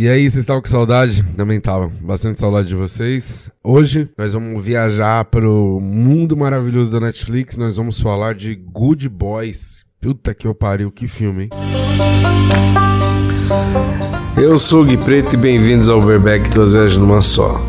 E aí, vocês estavam com saudade? Também tava. Bastante saudade de vocês. Hoje nós vamos viajar pro mundo maravilhoso da Netflix. Nós vamos falar de Good Boys. Puta que eu pariu, que filme, hein? Eu sou o Gui Preto e bem-vindos ao Overback Duas Vezes Numa Só.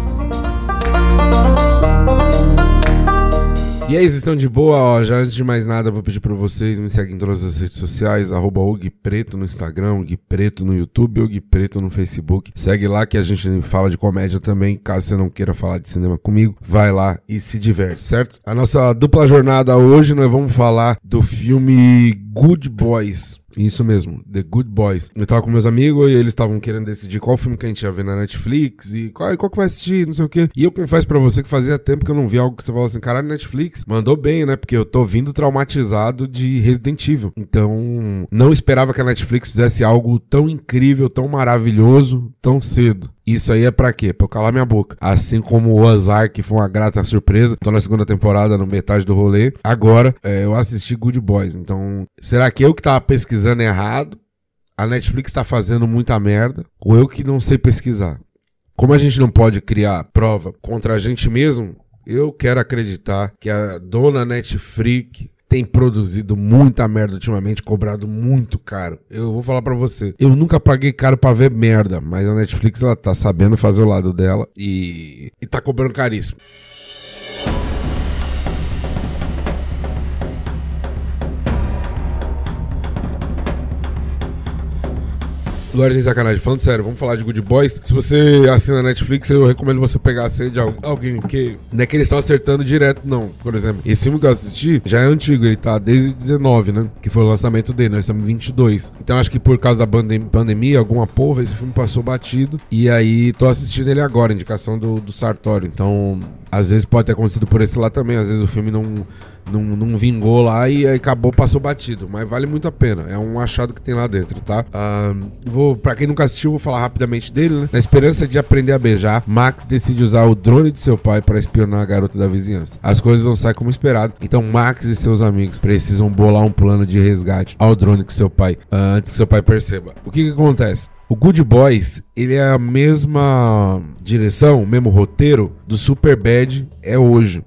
E aí, vocês estão de boa? Ó, já antes de mais nada, vou pedir para vocês me seguem em todas as redes sociais, arroba Preto no Instagram, Gui Preto no YouTube ou Gui Preto no Facebook. Segue lá que a gente fala de comédia também. Caso você não queira falar de cinema comigo, vai lá e se diverte, certo? A nossa dupla jornada hoje, nós vamos falar do filme Good Boys. Isso mesmo, The Good Boys. Eu tava com meus amigos e eles estavam querendo decidir qual filme que a gente ia ver na Netflix e qual, qual que vai assistir, não sei o quê. E eu confesso para você que fazia tempo que eu não vi algo que você falou assim, caralho, Netflix mandou bem, né? Porque eu tô vindo traumatizado de Resident Evil. Então, não esperava que a Netflix fizesse algo tão incrível, tão maravilhoso, tão cedo. Isso aí é pra quê? Pra eu calar minha boca. Assim como o Azar, que foi uma grata surpresa. Tô na segunda temporada, no metade do rolê. Agora, é, eu assisti Good Boys. Então, será que eu que tava pesquisando errado? A Netflix tá fazendo muita merda? Ou eu que não sei pesquisar? Como a gente não pode criar prova contra a gente mesmo, eu quero acreditar que a dona Netflix tem produzido muita merda ultimamente, cobrado muito caro. Eu vou falar para você, eu nunca paguei caro para ver merda, mas a Netflix ela tá sabendo fazer o lado dela e, e tá cobrando caríssimo. Agora sem sacanagem, falando sério, vamos falar de Good Boys. Se você assina Netflix, eu recomendo você pegar a senha de alguém que. Não é que eles estão acertando direto, não. Por exemplo, esse filme que eu assisti já é antigo, ele tá desde 19, né? Que foi o lançamento dele, nós estamos em 22. Então acho que por causa da pandemia, alguma porra, esse filme passou batido. E aí tô assistindo ele agora, indicação do, do Sartório. Então, às vezes pode ter acontecido por esse lado também. Às vezes o filme não, não, não vingou lá e acabou, passou batido. Mas vale muito a pena. É um achado que tem lá dentro, tá? Vou pra quem nunca assistiu, vou falar rapidamente dele, né? Na esperança de aprender a beijar, Max decide usar o drone de seu pai para espionar a garota da vizinhança. As coisas não saem como esperado, então Max e seus amigos precisam bolar um plano de resgate ao drone que seu pai, antes que seu pai perceba. O que que acontece? O Good Boys, ele é a mesma direção, o mesmo roteiro do Super Bad é hoje.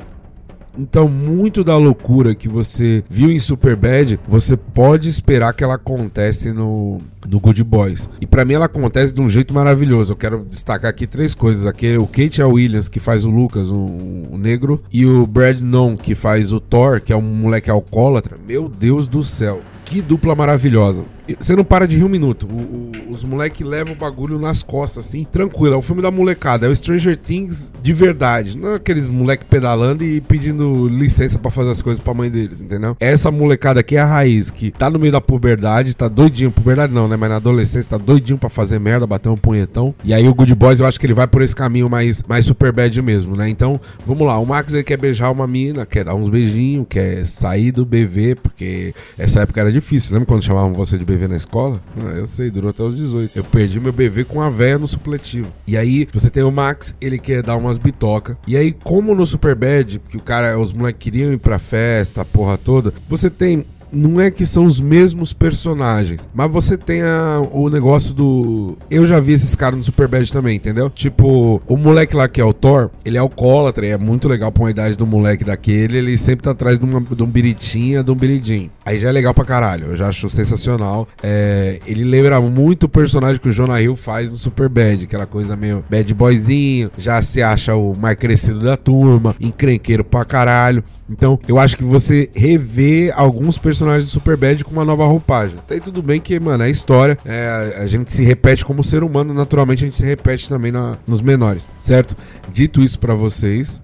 Então, muito da loucura que você viu em Superbad, você pode esperar que ela acontece no, no Good Boys. E para mim ela acontece de um jeito maravilhoso. Eu quero destacar aqui três coisas. Aqui, o Kate Williams, que faz o Lucas, o, o negro, e o Brad Non, que faz o Thor, que é um moleque alcoólatra. Meu Deus do céu. Que dupla maravilhosa. Você não para de rir um minuto. O, o, os moleques levam o bagulho nas costas, assim, tranquilo. É o filme da molecada. É o Stranger Things de verdade. Não é aqueles moleques pedalando e pedindo licença para fazer as coisas pra mãe deles, entendeu? Essa molecada aqui é a raiz, que tá no meio da puberdade, tá doidinho. Puberdade não, né? Mas na adolescência tá doidinho pra fazer merda, bater um punhetão. E aí o Good Boys, eu acho que ele vai por esse caminho mais, mais super bad mesmo, né? Então, vamos lá. O Max ele quer beijar uma mina, quer dar uns beijinhos, quer sair do BV, porque essa época era difícil. Lembra quando chamavam você de BV na escola? Ah, eu sei, durou até os 18. Eu perdi meu BV com a véia no supletivo. E aí, você tem o Max, ele quer dar umas bitoca. E aí, como no Superbad, que o cara, os moleques queriam ir pra festa, a porra toda, você tem não é que são os mesmos personagens, mas você tem a, o negócio do. Eu já vi esses caras no Superbad também, entendeu? Tipo, o moleque lá que é o Thor, ele é alcoólatra, é muito legal pra uma idade do moleque daquele, ele sempre tá atrás de, uma, de um biritinha, de um biridinho. Aí já é legal pra caralho, eu já acho sensacional. É, ele lembra muito o personagem que o Jonah Hill faz no Superbad, aquela coisa meio bad boyzinho, já se acha o mais crescido da turma, encrenqueiro pra caralho. Então, eu acho que você revê alguns personagens do Superbad com uma nova roupagem. Tá aí tudo bem que, mano, é história. É, a gente se repete como ser humano, naturalmente a gente se repete também na, nos menores, certo? Dito isso para vocês,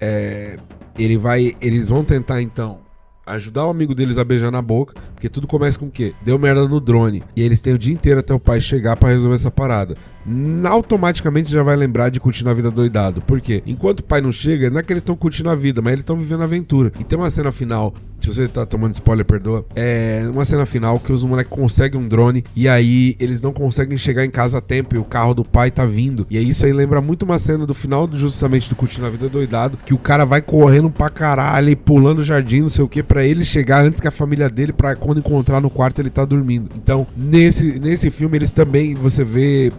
é, ele vai, eles vão tentar então ajudar o amigo deles a beijar na boca, porque tudo começa com o quê? Deu merda no drone. E eles têm o dia inteiro até o pai chegar para resolver essa parada automaticamente já vai lembrar de curtir a vida doidado. Por quê? Enquanto o pai não chega, não é que eles estão curtindo a vida, mas eles estão vivendo a aventura. E tem uma cena final, se você tá tomando spoiler, perdoa. É uma cena final que os moleques conseguem um drone e aí eles não conseguem chegar em casa a tempo e o carro do pai tá vindo. E aí isso aí lembra muito uma cena do final do, justamente do Curtindo a Vida Doidado, que o cara vai correndo pra caralho e pulando o jardim, não sei o que, para ele chegar antes que a família dele, pra quando encontrar no quarto ele tá dormindo. Então, nesse, nesse filme eles também, você vê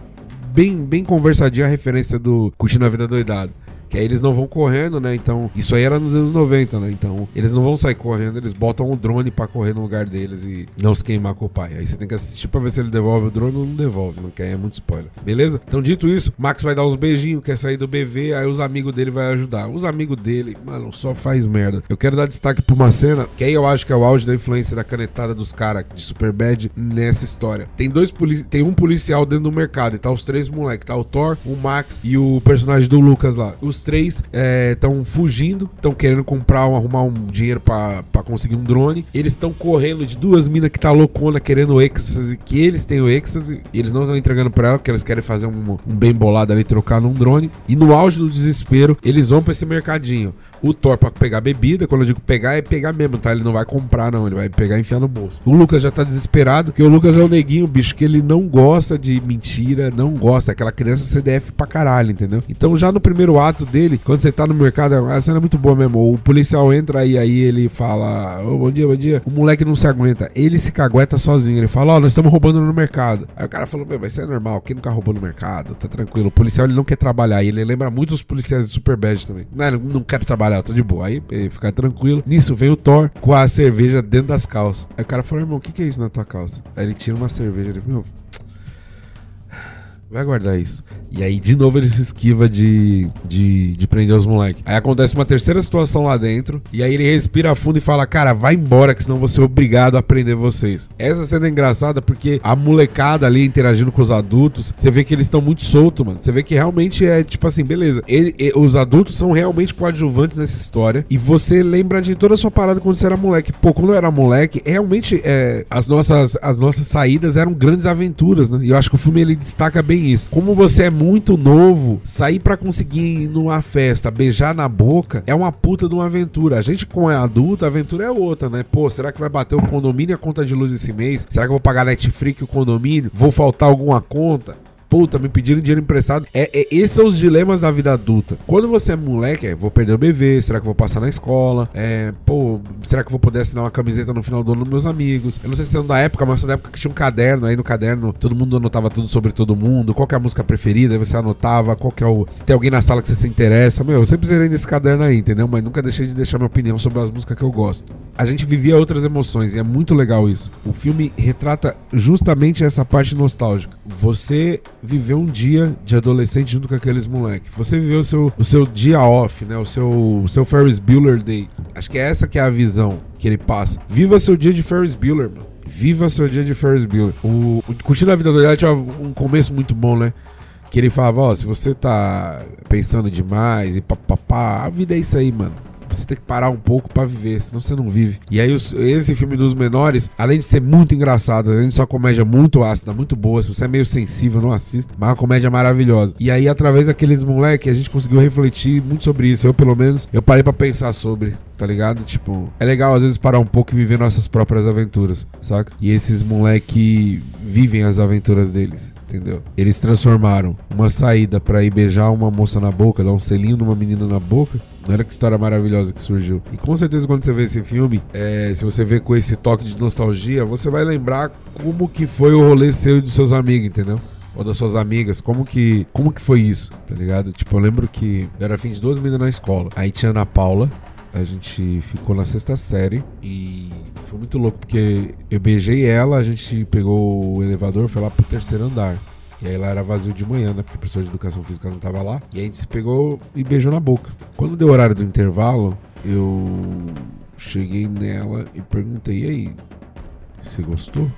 bem, bem conversadinha a referência do Curtindo a Vida Doidado. Que aí eles não vão correndo, né? Então, isso aí era nos anos 90, né? Então, eles não vão sair correndo, eles botam o drone para correr no lugar deles e não se queimar com o pai. Aí você tem que assistir pra ver se ele devolve o drone ou não devolve, não quer, é muito spoiler. Beleza? Então, dito isso, Max vai dar uns beijinhos, quer sair do BV, aí os amigos dele vai ajudar. Os amigos dele, mano, só faz merda. Eu quero dar destaque pra uma cena que aí eu acho que é o auge da influência da canetada dos caras de Superbad nessa história. Tem dois tem um policial dentro do mercado e tá os três moleques, tá o Thor, o Max e o personagem do Lucas lá. Os os três estão é, fugindo, estão querendo comprar, um, arrumar um dinheiro para conseguir um drone. Eles estão correndo de duas minas que tá loucona querendo o êxtase, que eles têm o êxtase, e eles não estão entregando para ela, porque eles querem fazer um, um bem bolado ali, trocar num drone. E no auge do desespero, eles vão para esse mercadinho. O Thor pra pegar bebida, quando eu digo pegar, é pegar mesmo, tá? Ele não vai comprar, não. Ele vai pegar e enfiar no bolso. O Lucas já tá desesperado, que o Lucas é o neguinho, bicho, que ele não gosta de mentira, não gosta. Aquela criança CDF pra caralho, entendeu? Então já no primeiro ato dele, quando você tá no mercado, a cena é muito boa mesmo. O policial entra e aí ele fala: Ô, bom dia, bom dia. O moleque não se aguenta. Ele se cagueta sozinho. Ele fala: Ó, oh, nós estamos roubando no mercado. Aí o cara falou: Meu, mas isso é normal. Quem nunca roubou no mercado? Tá tranquilo. O policial ele não quer trabalhar. E ele lembra muito os policiais de Superbad também. Não, não quero trabalhar, tô de boa. Aí ficar tranquilo. Nisso vem o Thor com a cerveja dentro das calças. Aí o cara falou: Irmão, o que, que é isso na tua calça? Aí ele tira uma cerveja. Ele, meu, Vai guardar isso. E aí, de novo, ele se esquiva de, de, de prender os moleques. Aí acontece uma terceira situação lá dentro. E aí ele respira fundo e fala: Cara, vai embora, que senão vou ser obrigado a prender vocês. Essa cena é engraçada porque a molecada ali interagindo com os adultos, você vê que eles estão muito soltos, mano. Você vê que realmente é tipo assim, beleza. Ele, ele, os adultos são realmente coadjuvantes nessa história. E você lembra de toda a sua parada quando você era moleque. Pô, quando eu era moleque, realmente é, as, nossas, as nossas saídas eram grandes aventuras, né? E eu acho que o filme ele destaca bem isso. Como você é muito novo, sair para conseguir ir numa festa, beijar na boca, é uma puta de uma aventura. A gente, como é adulto, a aventura é outra, né? Pô, será que vai bater o condomínio e a conta de luz esse mês? Será que eu vou pagar Netflix o condomínio? Vou faltar alguma conta? Puta, me pediram dinheiro emprestado. É, é, esses são os dilemas da vida adulta. Quando você é moleque, é, vou perder o BV, será que vou passar na escola? É, pô, será que vou poder assinar uma camiseta no final do ano dos meus amigos? Eu não sei se são da época, mas são da época que tinha um caderno, aí no caderno todo mundo anotava tudo sobre todo mundo, qual é a música preferida, aí você anotava, qual é o... se tem alguém na sala que você se interessa. Meu, eu sempre zerei nesse caderno aí, entendeu? Mas nunca deixei de deixar minha opinião sobre as músicas que eu gosto. A gente vivia outras emoções e é muito legal isso. O filme retrata justamente essa parte nostálgica. Você viveu um dia de adolescente junto com aqueles moleques. Você viveu o seu, o seu dia off, né? O seu, o seu Ferris Bueller Day. Acho que é essa que é a visão que ele passa. Viva seu dia de Ferris Bueller, mano. Viva seu dia de Ferris Bueller. O, o Curtindo a Vida do tinha um começo muito bom, né? Que ele falava, ó, se você tá pensando demais e papapá, a vida é isso aí, mano. Você tem que parar um pouco para viver, senão você não vive. E aí, os, esse filme dos menores, além de ser muito engraçado, além de ser uma comédia muito ácida, muito boa, se você é meio sensível, não assista, mas é uma comédia maravilhosa. E aí, através daqueles moleques, a gente conseguiu refletir muito sobre isso. Eu, pelo menos, eu parei para pensar sobre, tá ligado? Tipo, é legal às vezes parar um pouco e viver nossas próprias aventuras, saca? E esses moleques vivem as aventuras deles entendeu? Eles transformaram uma saída para ir beijar uma moça na boca, dar um selinho numa menina na boca. Olha que história maravilhosa que surgiu. E com certeza quando você vê esse filme, é, se você vê com esse toque de nostalgia, você vai lembrar como que foi o rolê seu e dos seus amigos, entendeu? ou das suas amigas, como que como que foi isso, tá ligado? Tipo, eu lembro que eu era fim de duas meninas na escola. Aí tinha Ana Paula, a gente ficou na sexta série e foi muito louco porque eu beijei ela, a gente pegou o elevador, foi lá pro terceiro andar. E aí lá era vazio de manhã, né? Porque o professor de educação física não tava lá. E a gente se pegou e beijou na boca. Quando deu o horário do intervalo, eu cheguei nela e perguntei: e aí, você gostou?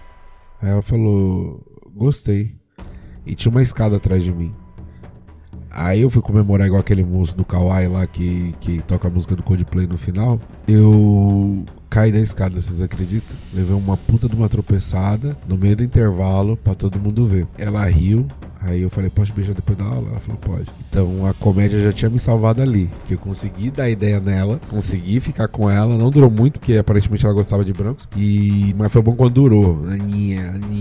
Aí ela falou: gostei. E tinha uma escada atrás de mim. Aí eu fui comemorar igual aquele moço do Kawaii lá que, que toca a música do Coldplay no final. Eu caí da escada, vocês acreditam? Levei uma puta de uma tropeçada no meio do intervalo para todo mundo ver. Ela riu, Aí eu falei, posso beijar depois da aula? Ela falou, pode. Então a comédia já tinha me salvado ali. Que eu consegui dar ideia nela, consegui ficar com ela. Não durou muito, porque aparentemente ela gostava de brancos. E... Mas foi bom quando durou. Aninha, Aninha.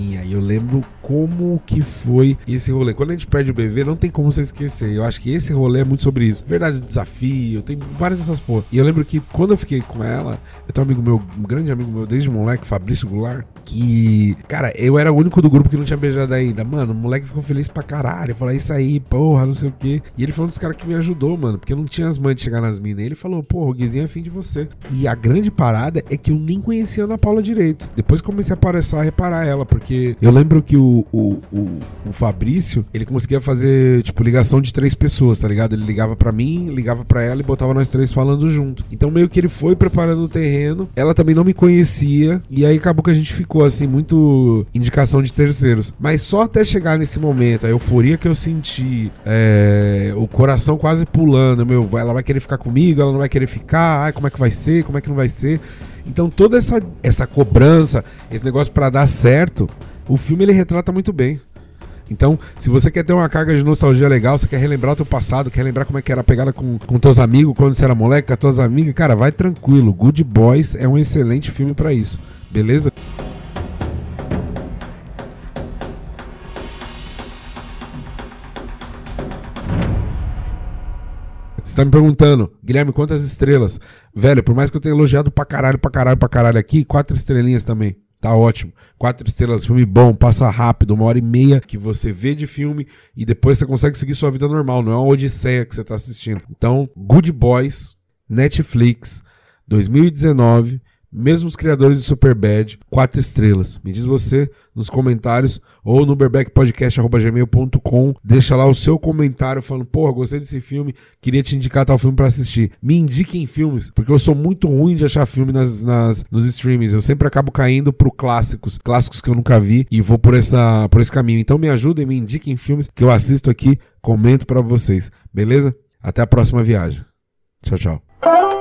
Como que foi esse rolê. Quando a gente perde o bebê, não tem como você esquecer. Eu acho que esse rolê é muito sobre isso. Verdade, desafio, tem várias dessas porra. E eu lembro que quando eu fiquei com ela, eu tenho um amigo meu, um grande amigo meu desde moleque, Fabrício Goulart que, cara, eu era o único do grupo que não tinha beijado ainda. Mano, o moleque ficou feliz pra caralho. Falou, é isso aí, porra, não sei o quê. E ele foi um dos caras que me ajudou, mano, porque eu não tinha as mães de chegar nas minas. Ele falou, porra, o Guizinho é fim de você. E a grande parada é que eu nem conhecia a Ana Paula direito. Depois comecei a aparecer a reparar ela, porque eu lembro que o, o, o, o Fabrício, ele conseguia fazer, tipo, ligação de três pessoas, tá ligado? Ele ligava para mim, ligava para ela e botava nós três falando junto. Então meio que ele foi preparando o terreno. Ela também não me conhecia. E aí acabou que a gente ficou, assim, muito indicação de terceiros. Mas só até chegar nesse momento, a euforia que eu senti, é, o coração quase pulando, meu, ela vai querer ficar comigo, ela não vai querer ficar, ai, como é que vai ser, como é que não vai ser. Então toda essa, essa cobrança, esse negócio para dar certo, o filme ele retrata muito bem. Então, se você quer ter uma carga de nostalgia legal, você quer relembrar o teu passado, quer lembrar como é que era a pegada com, com teus amigos quando você era moleque, com as tuas amigas, cara, vai tranquilo. Good Boys é um excelente filme para isso. Beleza? Você tá me perguntando, Guilherme, quantas estrelas? Velho, por mais que eu tenha elogiado pra caralho, pra caralho, pra caralho aqui, quatro estrelinhas também. Tá ótimo. Quatro estrelas, filme bom, passa rápido, uma hora e meia que você vê de filme e depois você consegue seguir sua vida normal. Não é uma odisseia que você tá assistindo. Então, Good Boys, Netflix, 2019 mesmo os criadores de Superbad, quatro estrelas. Me diz você nos comentários ou no berbeckpodcast.gmail.com. Deixa lá o seu comentário falando, porra, gostei desse filme, queria te indicar tal filme para assistir. Me indiquem filmes, porque eu sou muito ruim de achar filme nas, nas, nos streamings. Eu sempre acabo caindo pro clássicos, clássicos que eu nunca vi e vou por, essa, por esse caminho. Então me ajudem, me indiquem filmes que eu assisto aqui, comento para vocês. Beleza? Até a próxima viagem. Tchau, tchau.